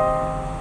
Música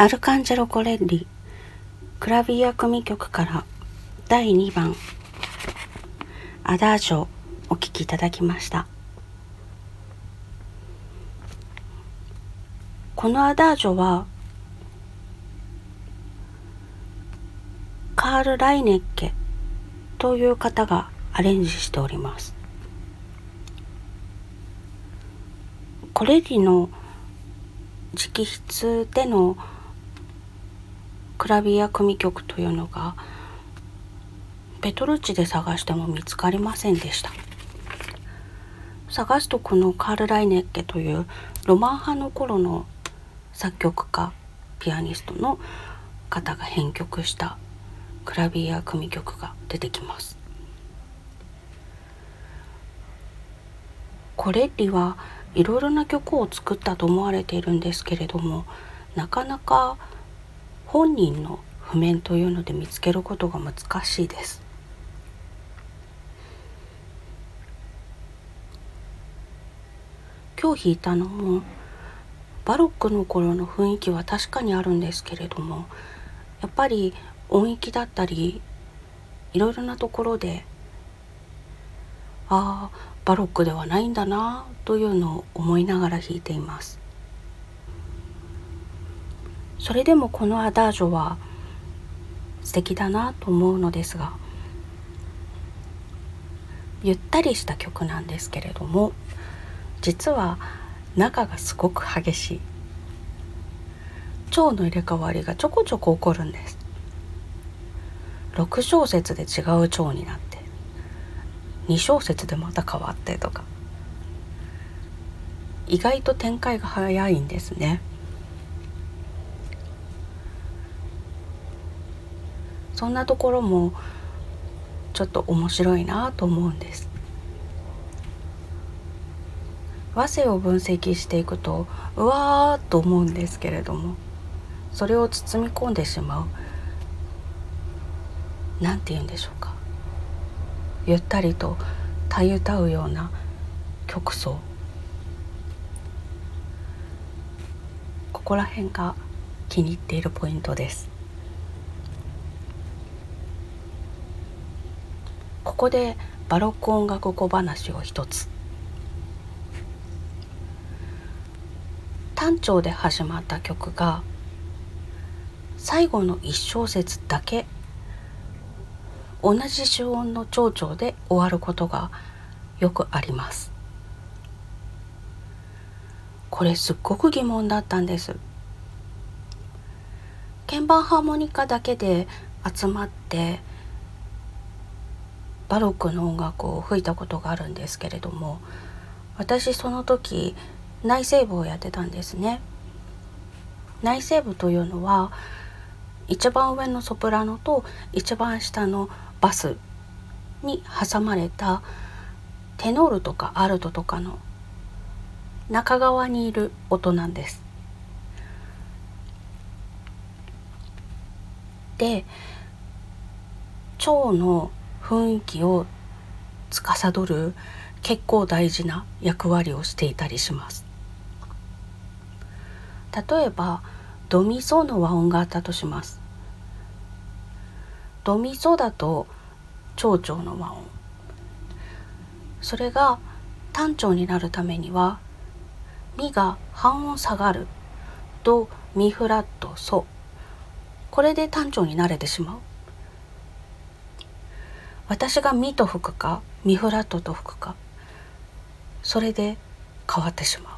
アルカンジェロ・コレッリクラビア組曲から第2番アダージョお聴きいただきました。このアダージョはカール・ライネッケという方がアレンジしております。コレッリの直筆でのクラビア組曲というのがペトルチで探しても見つかりませんでした。探すとこのカール・ライネッケというロマン派の頃の作曲家ピアニストの方が編曲したクラビア組曲が出てきます。コレッリはいろいろな曲を作ったと思われているんですけれどもなかなか本人の譜面というので見つけることが難しいです。今日弾いたのもバロックの頃の雰囲気は確かにあるんですけれどもやっぱり音域だったりいろいろなところでああバロックではないんだなというのを思いながら弾いています。それでもこのアダージョは素敵だなと思うのですがゆったりした曲なんですけれども実は中がすごく激しい。蝶の入れ替わりがちょこちょこ起こるんです。6小節で違う蝶になって2小節でまた変わってとか。意外と展開が早いんですね。そんなところもちょっと面白いなと思うんです。和声を分析していくとうわーと思うんですけれどもそれを包み込んでしまう何て言うんでしょうか。ゆったりとたゆたうような曲奏ここら辺が気に入っているポイントです。ここでバロック音楽小話を一つ。単調で始まった曲が最後の一小節だけ同じ主音の長調で終わることがよくあります。これすっごく疑問だったんです。鍵盤ハーモニカだけで集まってバロックの音楽を吹いたことがあるんですけれども私その時内声部をやってたんですね。内声部というのは一番上のソプラノと一番下のバスに挟まれたテノールとかアルトとかの中側にいる音なんです。で腸の雰囲気を司る結構大事な役割をしていたりします。例えばドミソの和音があったとします。ドミソだと長調の和音。それが単調になるためにはミが半音下がるドミフラットソこれで単調になれてしまう。私がミと吹くかミフラットと吹くかそれで変わってしまう。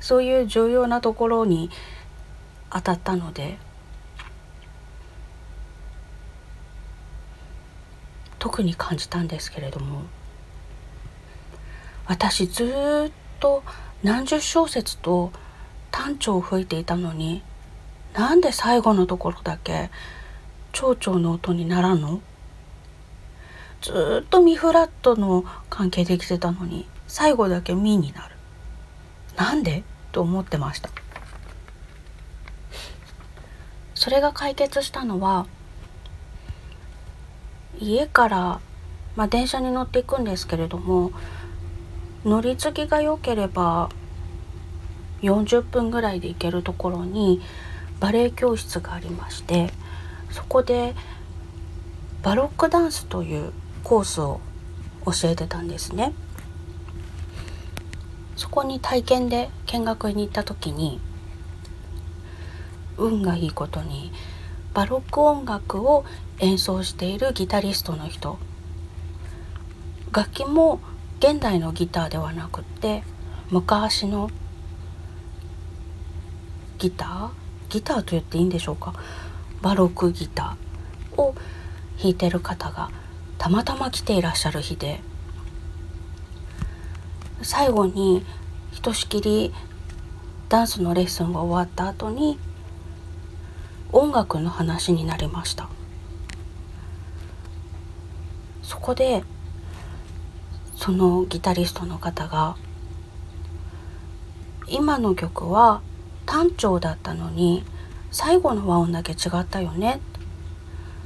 そういう重要なところに当たったので特に感じたんですけれども私ずっと何十小節と単調を吹いていたのになんで最後のところだけ長調の音にならんの？ずっとミフラットの関係できてたのに最後だけミになる。なんで？と思ってました。それが解決したのは家から、まあ、電車に乗っていくんですけれども乗り継ぎが良ければ40分ぐらいで行けるところにバレエ教室がありましてそこでバロックダンスというコースを教えてたんですね。そこに体験で見学に行った時に運がいいことにバロック音楽を演奏しているギタリストの人楽器も現代のギターではなくって昔のギターギターと言っていいんでしょうかバロックギターを弾いてる方がたまたま来ていらっしゃる日で最後にひとしきりダンスのレッスンが終わった後に音楽の話になりました。そこでそのギタリストの方が今の曲は単調だったのに最後の和音だけ違ったよね。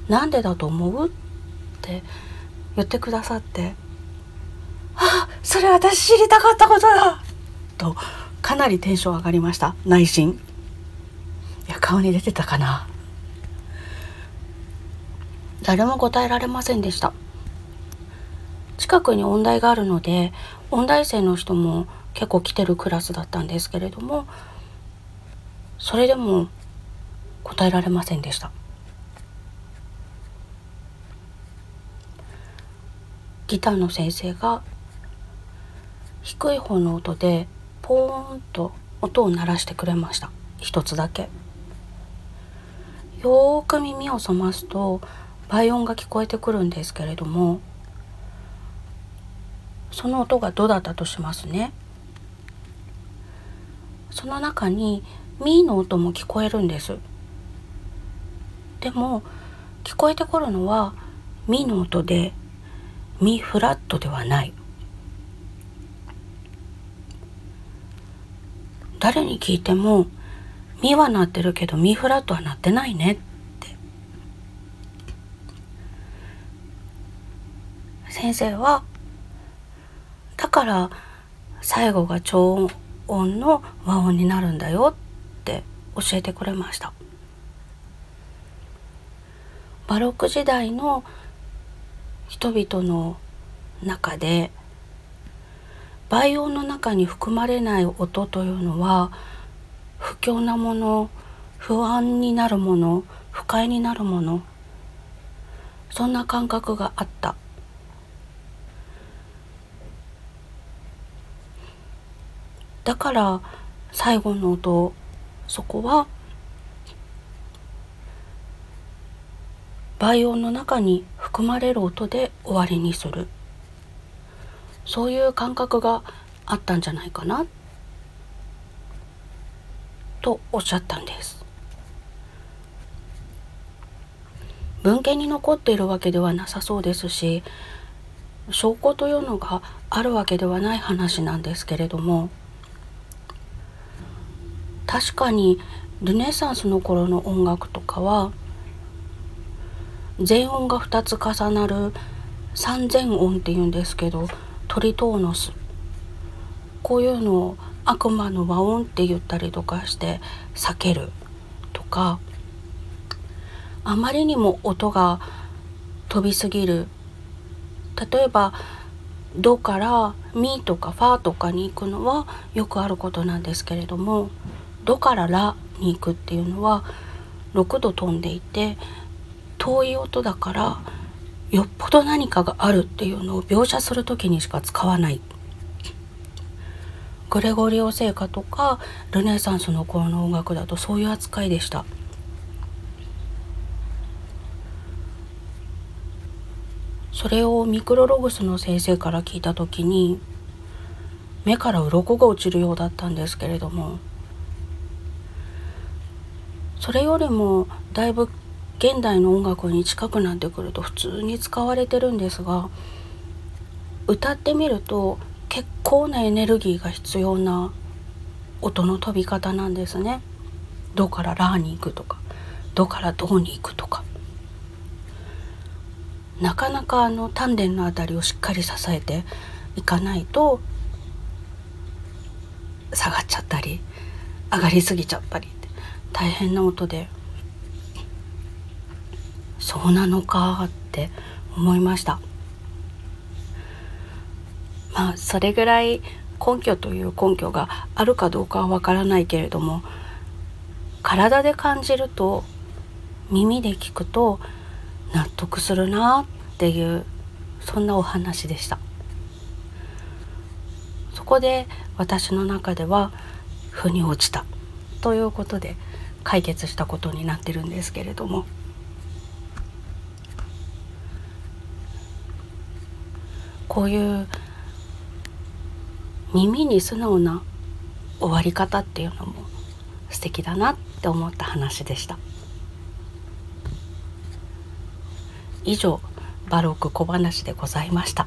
なんでだと思う？って言ってくださって。あそれ私知りたかったことだ。とかなりテンション上がりました。内心。いや顔に出てたかな。誰も答えられませんでした。近くに音大があるので音大生の人も結構来てるクラスだったんですけれどもそれでも答えられませんでした。ギターの先生が低い方の音でポーンと音を鳴らしてくれました。一つだけ。よーく耳を澄ますと倍音が聞こえてくるんですけれどもその音がドだったとしますね。その中にミーの音も聞こえるんです。でも聞こえてくるのはミの音でミフラットではない。誰に聞いてもミは鳴ってるけどミフラットは鳴ってないねって。先生はだから最後が超音の和音になるんだよって教えてくれました。バロック時代の人々の中で倍音の中に含まれない音というのは不況なもの不安になるもの不快になるものそんな感覚があった。だから最後の音そこは倍音の中に含まれる音で終わりにする。そういう感覚があったんじゃないかな。とおっしゃったんです。文献に残っているわけではなさそうですし証拠というのがあるわけではない話なんですけれども確かにルネサンスの頃の音楽とかは全音が2つ重なる三全音っていうんですけどトリトーノス。こういうのを悪魔の和音って言ったりとかして避けるとかあまりにも音が飛びすぎる。例えば「ド」から「ミ」とか「ファ」とかに行くのはよくあることなんですけれども「ド」から「ラ」に行くっていうのは6度飛んでいて遠い音だからよっぽど何かがあるっていうのを描写する時にしか使わない。グレゴリオ聖歌とかルネサンスの頃の音楽だとそういう扱いでした。それをミクロログスの先生から聞いた時に目から鱗が落ちるようだったんですけれどもそれよりもだいぶ現代の音楽に近くなってくると普通に使われてるんですが歌ってみると結構なエネルギーが必要な音の飛び方なんですね。ドからラーに行くとかドからドに行くとかなかなかあの丹田の辺りをしっかり支えていかないと下がっちゃったり上がりすぎちゃったり大変な音でそうなのかって思いました。まあそれぐらい根拠という根拠があるかどうかはわからないけれども体で感じると耳で聞くと納得するなっていうそんなお話でした。そこで私の中では腑に落ちたということで解決したことになってるんですけれどもこういう耳に素直な終わり方っていうのも素敵だなって思った話でした。以上バロック小話でございました。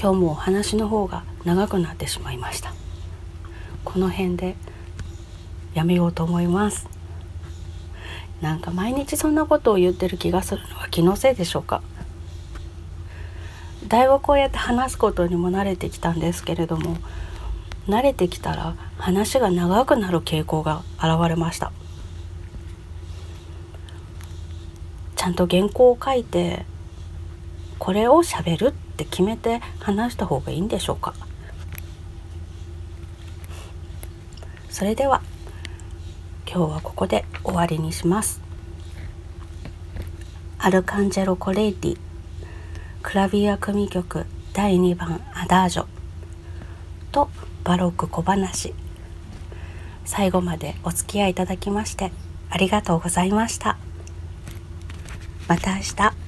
今日もお話の方が長くなってしまいました。この辺でやめようと思います。なんか毎日そんなことを言ってる気がするのは気のせいでしょうか。だいぶこうやって話すことにも慣れてきたんですけれども慣れてきたら話が長くなる傾向が現れました。ちゃんと原稿を書いてこれをしゃべるって決めて話した方がいいんでしょうか。それでは今日はここで終わりにします。アルカンジェロ・コレイティ。クラビア組曲第2番アダージョ。とバロック小話。最後までお付き合いいただきましてありがとうございました。また明日。